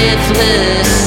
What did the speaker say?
It's